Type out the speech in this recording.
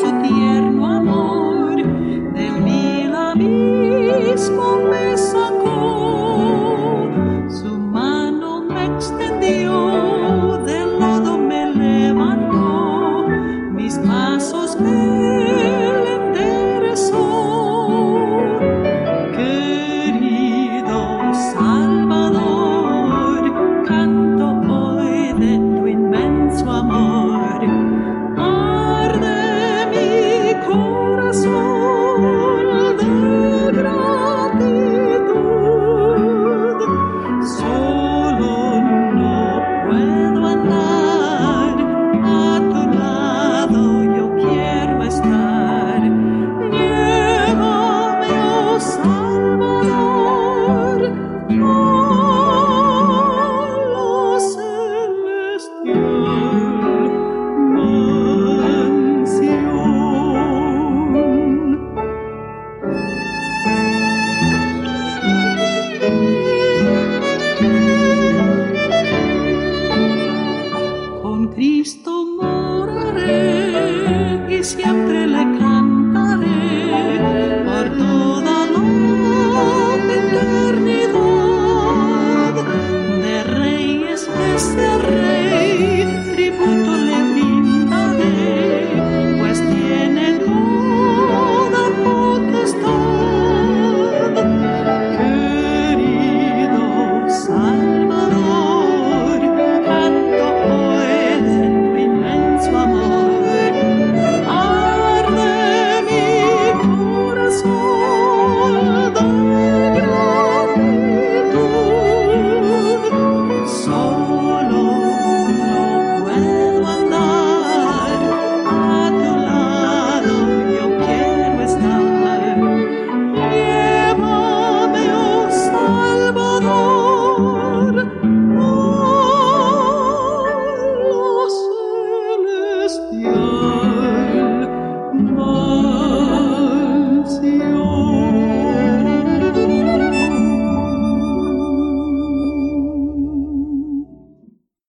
su tierra. Cristo